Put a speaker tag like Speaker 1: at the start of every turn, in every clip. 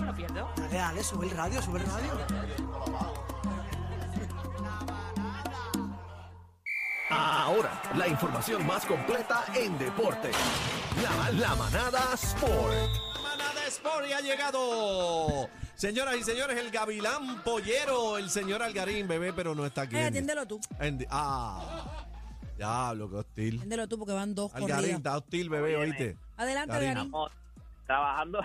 Speaker 1: lo pierdo.
Speaker 2: Dale, dale, sube el radio, sube el radio.
Speaker 3: Ahora, la información más completa en deporte. La, la manada Sport.
Speaker 4: Manada Sport ya ha llegado. Señoras y señores, el gavilán pollero, el señor Algarín, bebé, pero no está aquí.
Speaker 2: Eh, atiéndelo tú.
Speaker 4: En- ah, diablo, qué hostil.
Speaker 2: Atiéndelo tú porque van dos
Speaker 4: Algarín,
Speaker 2: corridas.
Speaker 4: está hostil, bebé, oíste.
Speaker 2: Adelante,
Speaker 4: Garín.
Speaker 2: Garín.
Speaker 5: Estamos trabajando,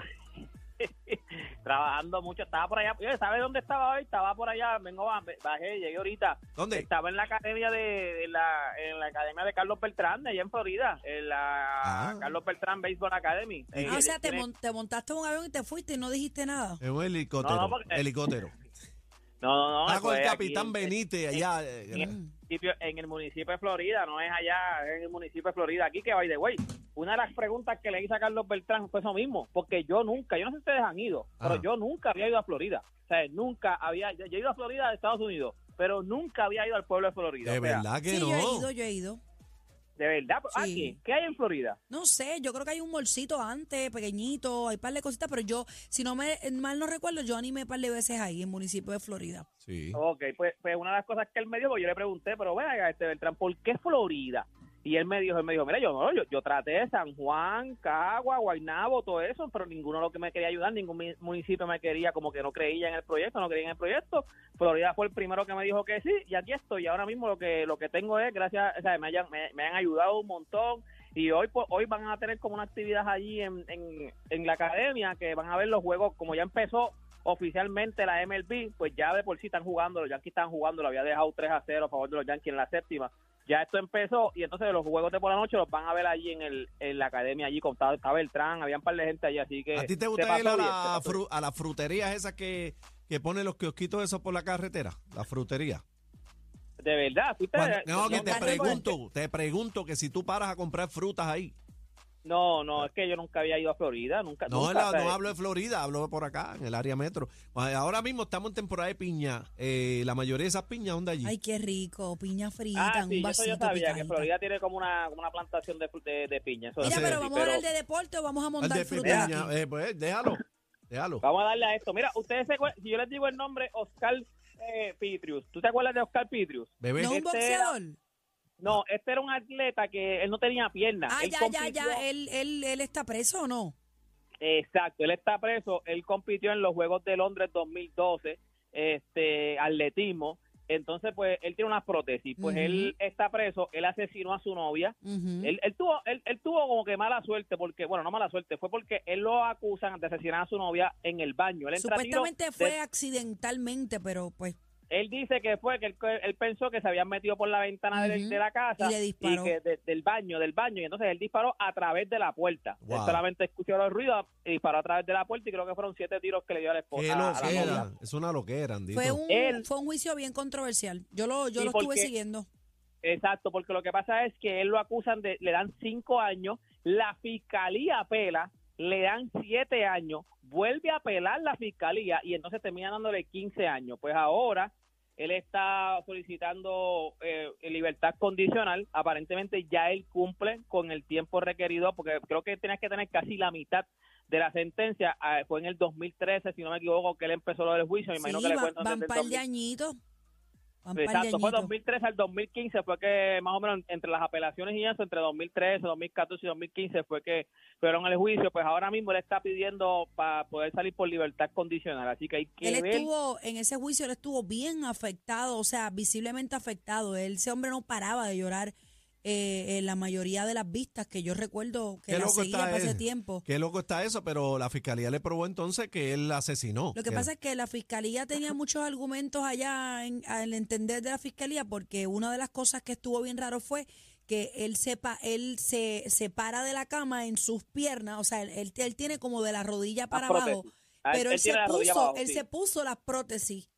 Speaker 5: trabajando mucho. Estaba por allá. Oye, ¿Sabes dónde estaba hoy? Estaba por allá. Vengo, ba- bajé, llegué ahorita.
Speaker 4: ¿Dónde?
Speaker 5: Estaba en la academia de, en la, en la academia de Carlos Beltrán, de allá en Florida, en la
Speaker 4: Ah.
Speaker 5: Carlos Beltrán Baseball Academy. Eh,
Speaker 2: Ah, o sea, te,
Speaker 5: tiene-
Speaker 2: mon- te montaste en un avión y te fuiste y no dijiste nada.
Speaker 4: Es un helicóptero.
Speaker 5: No, no, porque-
Speaker 4: helicóptero.
Speaker 5: No, no, no.
Speaker 4: Está con el
Speaker 5: aquí
Speaker 4: capitán
Speaker 5: en-
Speaker 4: Benítez allá. eh,
Speaker 5: en el, municipio, en el municipio de Florida, no es allá, es en el municipio de Florida. Aquí que, by the way, una de las preguntas que le hice a Carlos Beltrán fue eso mismo, porque yo nunca, yo no sé si ustedes han ido, pero
Speaker 4: Ajá.
Speaker 5: yo nunca había ido a Florida. O sea, nunca había, yo he ido a Florida de Estados Unidos, pero nunca había ido al pueblo de Florida.
Speaker 4: De
Speaker 5: O sea,
Speaker 4: verdad que
Speaker 2: Sí,
Speaker 4: no.
Speaker 2: yo he ido, yo he ido.
Speaker 5: De verdad.
Speaker 2: Sí.
Speaker 5: Aquí, ¿qué hay en Florida?
Speaker 2: No sé, yo creo que hay un bolsito antes, pequeñito, hay un par de cositas, pero yo, si no me mal no recuerdo, yo animé un par de veces ahí, en el municipio de Florida.
Speaker 4: Sí.
Speaker 5: Ok, pues, pues una de las cosas que él me dijo, pues yo le pregunté, pero venga, este Beltrán, ¿por qué Florida? Y él me dijo, él me dijo, mira, yo no, yo, traté San Juan, Cagua, Guaynabo, todo eso, pero ninguno los que me quería ayudar, ningún municipio me quería, como que no creía en el proyecto, no creía en el proyecto. Florida fue el primero que me dijo que sí, y aquí estoy. Y ahora mismo lo que lo que tengo es, gracias, o sea, me, hayan- me han ayudado un montón. Y hoy pues, hoy van a tener como una actividad allí en, en, en la academia, que van a ver los juegos, como ya empezó oficialmente la MLB, pues ya de por sí están jugando, los Yankees están jugando, lo había dejado 3 a 0 a favor de los Yankees en la séptima. Ya esto empezó y entonces los juegos de por la noche los van a ver allí en el en la academia allí con estaba Beltrán, había un par de gente allí, así que
Speaker 4: ¿A ti te gusta ir a, la
Speaker 5: pasó
Speaker 4: fru- a las fruterías esas que, que ponen los kiosquitos esos por la carretera? La frutería.
Speaker 5: De verdad, fuiste
Speaker 4: Cuando- no, que te
Speaker 5: no,
Speaker 4: pregunto, te pregunto que si tú paras a comprar frutas ahí.
Speaker 5: No, no, es que yo nunca había ido a Florida, nunca.
Speaker 4: No,
Speaker 5: nunca,
Speaker 4: la- no hablo de Florida, hablo de por acá, en el área metro. Ahora mismo estamos en temporada de piña. Eh, la mayoría de esas piñas son de allí.
Speaker 2: Ay, qué rico, piña frita,
Speaker 5: Ah,
Speaker 2: un
Speaker 5: sí, eso
Speaker 2: vasito
Speaker 5: yo sabía, que. Florida tiene como una, como una plantación de, de, de piña. Eso
Speaker 2: Mira, pero vamos a hablar de deporte o vamos a
Speaker 4: Al
Speaker 2: montar
Speaker 4: de
Speaker 2: frutas
Speaker 4: piña,
Speaker 2: aquí.
Speaker 4: eh, pues déjalo, déjalo.
Speaker 5: Vamos a darle a esto. Mira, ustedes se acuerdan- si yo les digo el nombre Oscar eh, Pitrius, ¿tú te acuerdas de Oscar Pitrius?
Speaker 4: Bebé,
Speaker 2: ¿No un
Speaker 5: este era-
Speaker 2: boxeador?
Speaker 5: No, este era un atleta que él no tenía piernas.
Speaker 2: Ah,
Speaker 5: Él
Speaker 2: ya, ya,
Speaker 5: compitió-
Speaker 2: ya, él, él, él está preso o no?
Speaker 5: Exacto, él está preso. Él compitió en los Juegos de Londres 2012, este, atletismo. Entonces, pues, él tiene unas prótesis. Pues él está preso, él asesinó a su novia. Él, él tuvo él, él tuvo como que mala suerte porque bueno no mala suerte fue porque él lo acusan de asesinar a su novia en el baño él
Speaker 2: Supuestamente fue
Speaker 5: de-
Speaker 2: accidentalmente, pero pues
Speaker 5: él dice que fue que él, él pensó que se habían metido por la ventana de, la casa
Speaker 2: Y le disparó.
Speaker 5: que de- del baño del baño y entonces él disparó a través de la puerta
Speaker 4: Wow.
Speaker 5: él solamente escuchó los ruidos y disparó a través de la puerta y creo que fueron siete tiros que le dio a la esposa
Speaker 4: qué
Speaker 5: a- a la.
Speaker 4: Es una loquera, Andito.
Speaker 2: fue un,
Speaker 5: Él-
Speaker 2: fue un juicio bien controversial. Yo lo, yo lo estuve
Speaker 5: porque-
Speaker 2: siguiendo.
Speaker 5: Exacto, porque lo que pasa es que él lo acusan de, le dan cinco años, la fiscalía apela, le dan siete años, vuelve a apelar la fiscalía y entonces termina dándole 15 años. Pues ahora él está solicitando eh, libertad condicional, aparentemente ya él cumple con el tiempo requerido, porque creo que tenías que tener casi la mitad de la sentencia, ah, fue en el 2013, si no me equivoco, que él empezó lo del juicio, me
Speaker 2: Sí,
Speaker 5: imagino que le cuentan
Speaker 2: van
Speaker 5: el
Speaker 2: par de
Speaker 5: 2000.
Speaker 2: añitos.
Speaker 5: Exacto, fue
Speaker 2: añitos.
Speaker 5: 2013 al 2015 fue que más o menos entre las apelaciones y eso, entre 2013, 2014 y 2015 fue que fueron al juicio, pues ahora mismo él está pidiendo para poder salir por libertad condicional, así que hay que
Speaker 2: Él
Speaker 5: ver.
Speaker 2: estuvo, en ese juicio, él estuvo bien afectado, o sea, visiblemente afectado. Él, ese hombre no paraba de llorar eh, la mayoría de las vistas que yo recuerdo que la seguía
Speaker 4: está
Speaker 2: para ese
Speaker 4: él.
Speaker 2: tiempo.
Speaker 4: Qué loco está eso, pero la fiscalía le probó entonces que él la asesinó.
Speaker 2: Lo que pasa es que la fiscalía tenía muchos argumentos allá en, al entender de la fiscalía, porque una de las cosas que estuvo bien raro fue que él sepa, él se, se para de la cama en sus piernas, o sea, él, él- él tiene como de la rodilla para abajo.
Speaker 5: Ah,
Speaker 2: pero
Speaker 5: él
Speaker 2: él, se puso,
Speaker 5: abajo,
Speaker 2: él
Speaker 5: sí.
Speaker 2: se puso las prótesis,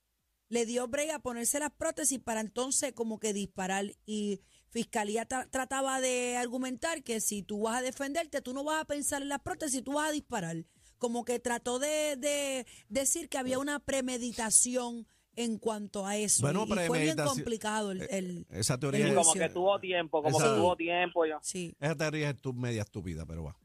Speaker 2: le dio brega a ponerse las prótesis para entonces como que disparar y fiscalía tra- trataba de argumentar que si tú vas a defenderte, tú no vas a pensar en las prótesis, tú vas a disparar. Como que trató de, de decir que había una premeditación en cuanto a eso.
Speaker 4: Bueno,
Speaker 2: y, y fue bien complicado el, el-
Speaker 4: Esa teoría, es,
Speaker 5: como que tuvo tiempo, como que tuvo tiempo. Yo.
Speaker 2: Sí.
Speaker 4: esa teoría es tu- media estúpida, pero va.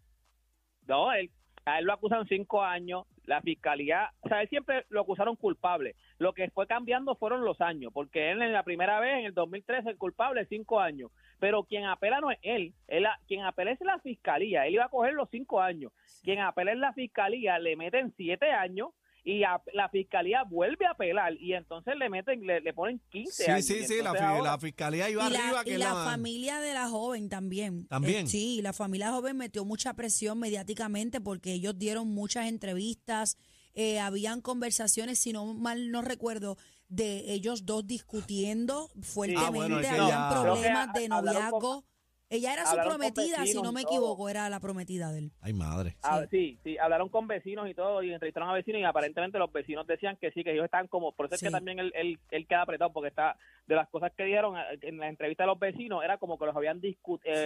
Speaker 5: No, él, A él lo acusan cinco años. La fiscalía, o sea, él siempre lo acusaron culpable. Lo que fue cambiando fueron los años, porque él en la primera vez, en el 2013, el culpable, cinco años. Pero quien apela no es él. él quien apela es la fiscalía. Él iba a coger los cinco años. Quien apela es la fiscalía, le meten siete años y la fiscalía vuelve a apelar y entonces le meten, le, ponen 15
Speaker 4: sí,
Speaker 5: años.
Speaker 4: Sí, sí, la, fiscalía iba arriba.
Speaker 2: que y la, familia de la joven también.
Speaker 4: También.
Speaker 2: Eh, sí, la familia joven metió mucha presión mediáticamente porque ellos dieron muchas entrevistas, eh, habían conversaciones, si no mal no recuerdo, de ellos dos discutiendo fuertemente, ah, habían problemas de noviazgo. Ella era su prometida, si no me equivoco, era la prometida de él.
Speaker 4: Ay, madre.
Speaker 5: Ah, sí. sí, hablaron con vecinos y todo, y entrevistaron a vecinos, y aparentemente los vecinos decían que sí, que ellos están como, por eso es que también él, él, él, queda apretado, porque está, de las cosas que dijeron eh, en la entrevista de los vecinos, era como que los habían eh,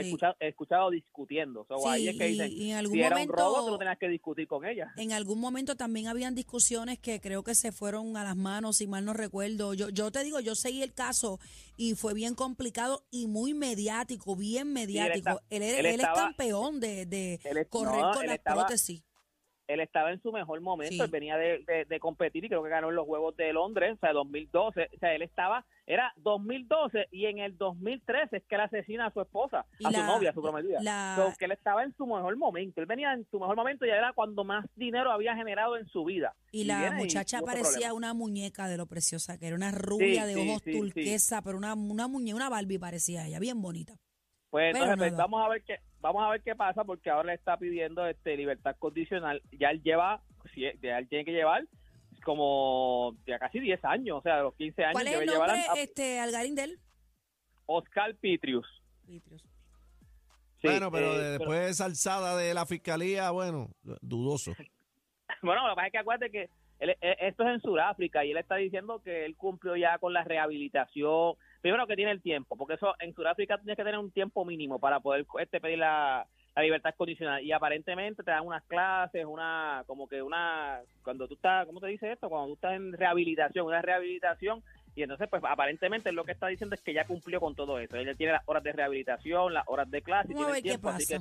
Speaker 5: escuchado, escuchado, discutiendo.
Speaker 2: sí, ahí es que dicen, y en algún si momento,
Speaker 5: era un robo, tú no tenías que discutir con ella.
Speaker 2: En algún momento también habían discusiones que creo que se fueron a las manos, si mal no recuerdo. Yo, yo te digo, yo seguí el caso y fue bien complicado y muy mediático, bien mediático. él, es campeón de, de correr con las prótesis
Speaker 5: él estaba en su mejor momento, él venía de, de, competir y creo que ganó en los Juegos de Londres, o sea, 2012, o sea, él estaba, era 2012 y en el 2013 es que él asesina a su esposa, a su novia, a su prometida. La... que él estaba en su mejor momento, él venía en su mejor momento y era cuando más dinero había generado en su vida.
Speaker 2: Y, la muchacha parecía una muñeca de lo preciosa que era, una rubia de ojos turquesa, pero una, una muñeca, una Barbie parecía ella, bien bonita.
Speaker 5: Pues entonces pues, vamos a ver qué vamos a ver qué pasa porque ahora le está pidiendo este libertad condicional. Ya él lleva ya él tiene que llevar como ya casi 10 años, o sea, los 15 años
Speaker 2: ¿Cuál es el nombre este Algarín de él?
Speaker 5: Oscar Pitrius.
Speaker 4: bueno, pero después de esa alzada de la fiscalía, bueno, dudoso.
Speaker 5: bueno, lo que pasa es que acuérdate que e, esto es en Sudáfrica y él está diciendo que él cumplió ya con la rehabilitación. Primero que tiene el tiempo, porque eso en Sudáfrica tienes que tener un tiempo mínimo para poder este, pedir la, libertad condicional y aparentemente te dan unas clases, una como que una cuando tú estás, ¿cómo te dice esto? Cuando tú estás en rehabilitación, una rehabilitación y entonces pues aparentemente lo que está diciendo es que ya cumplió con todo eso. Él tiene las horas de rehabilitación, las horas de clase,
Speaker 2: vamos tiene tiempo, así que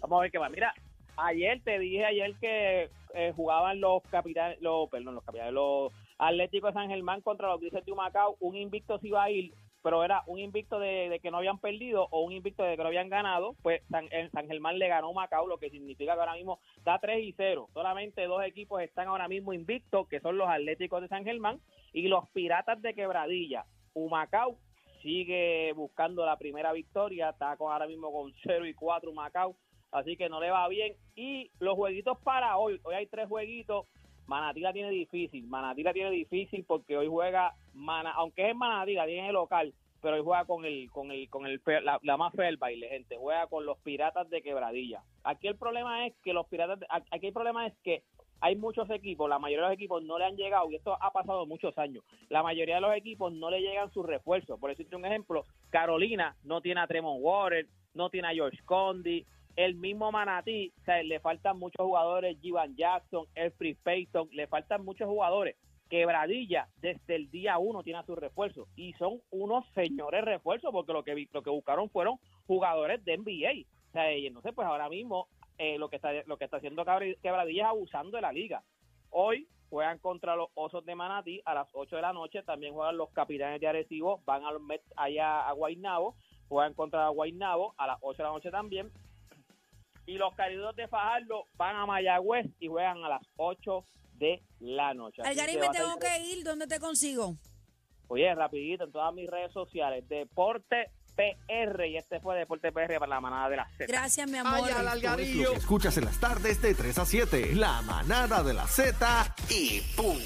Speaker 5: vamos a ver qué va. Mira, ayer te dije ayer que eh, jugaban los capitanes, los, perdón, los capitanes, los Atléticos de San Germán contra los Grises de Humacao, un invicto se iba a ir, pero era un invicto de, que no habían perdido o un invicto de que no habían ganado, pues San, San Germán le ganó Macao, lo que significa que ahora mismo da 3 y 0. Solamente dos equipos están ahora mismo invictos, que son los Atléticos de San Germán y los Piratas de Quebradilla. Humacao sigue buscando la primera victoria, está con, ahora mismo con 0 y 4 Humacao así que no le va bien. Y los jueguitos para hoy, hoy hay tres jueguitos. Manatí la tiene difícil, Manatí la tiene difícil porque hoy juega, Mana, aunque es en Manatí, la tiene local, pero hoy juega con el, con el, con el, la, más fea del baile, gente, juega con los Piratas de Quebradilla. Aquí el problema es que los Piratas, aquí el problema es que hay muchos equipos, la mayoría de los equipos no le han llegado, y esto ha pasado muchos años, la mayoría de los equipos no le llegan sus refuerzos. Por decirte un ejemplo, Carolina no tiene a Tremont Water, no tiene a George Condi, el mismo Manatí, o sea, le faltan muchos jugadores, Jivan Jackson, Elfrey Payton, le faltan muchos jugadores. Quebradilla desde el día uno tiene a su refuerzo y son unos señores refuerzos porque lo que lo que buscaron fueron jugadores de NBA. O sea, y entonces pues ahora mismo eh, lo que está lo que está haciendo Quebradilla es abusando de la liga. Hoy juegan contra los Osos de Manatí a las 8 de la noche, también juegan los Capitanes de Arecibo, van a allá a Guaynabo, juegan contra Guaynabo a las 8 de la noche también y los cariduros de Fajardo van a Mayagüez y juegan a las 8 de la noche.
Speaker 2: Algarín, me tengo que ir. ¿Dónde te consigo?
Speaker 5: Oye, rapidito, en todas mis redes sociales. Deporte PR. Y este fue Deporte PR para la manada de la Z.
Speaker 2: Gracias, mi amor.
Speaker 3: Escuchas en las tardes de 3 a 7. La manada de la Z y punto.